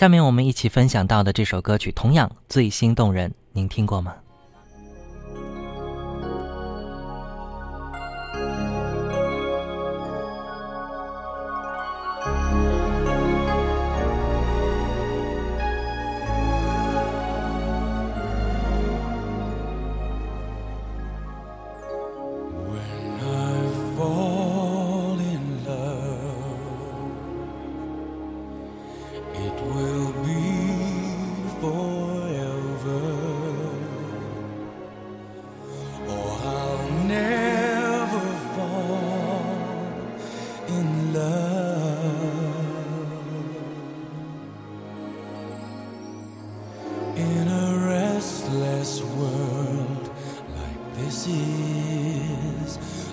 下面我们一起分享到的这首歌曲同样最心动人，您听过吗？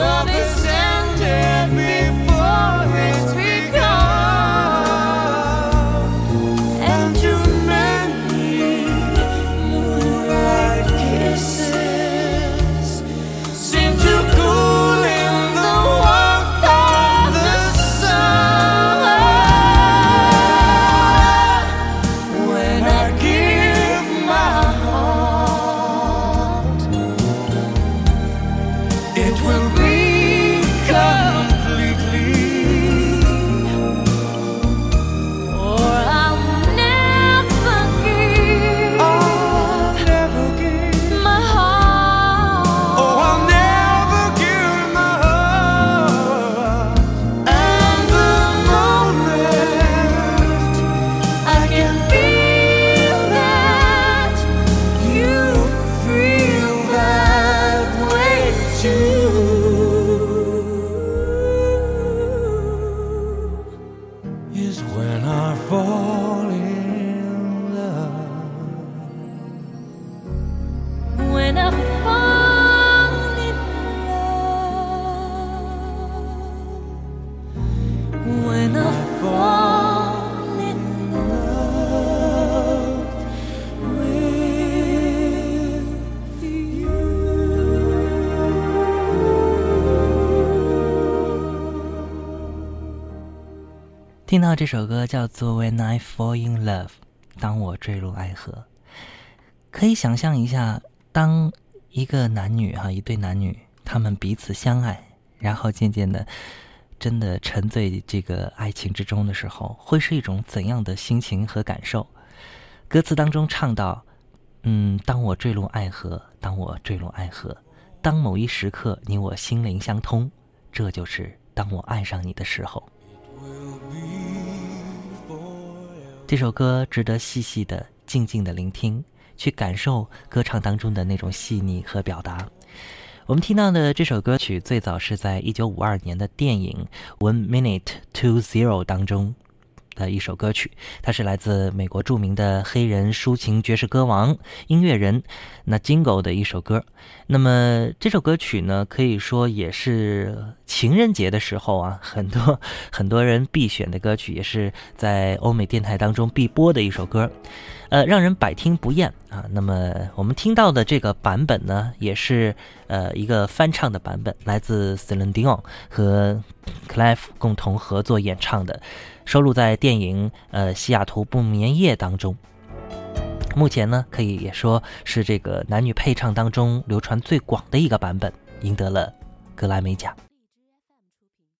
love is is when I fall in. 听到这首歌叫做《When I Fall in Love》，当我坠入爱河，可以想象一下，当一个男女哈，一对男女，他们彼此相爱，然后渐渐的，真的沉醉这个爱情之中的时候，会是一种怎样的心情和感受？歌词当中唱到：“嗯，当我坠入爱河，当我坠入爱河，当某一时刻你我心灵相通，这就是当我爱上你的时候。”这首歌值得细细的、静静的聆听，去感受歌唱当中的那种细腻和表达。我们听到的这首歌曲最早是在一九五二年的电影《One Minute to Zero》当中，的一首歌曲，它是来自美国著名的黑人抒情爵士歌王、音乐人那 Jingle 的一首歌。那么这首歌曲呢，可以说也是情人节的时候啊，很多很多人必选的歌曲，也是在欧美电台当中必播的一首歌，呃，让人百听不厌啊。那么我们听到的这个版本呢，也是呃一个翻唱的版本，来自 Celine Dion 和 Clive 共同合作演唱的。收录在电影《呃西雅图不眠夜》当中。目前呢，可以也说是这个男女配唱当中流传最广的一个版本，赢得了格莱美奖。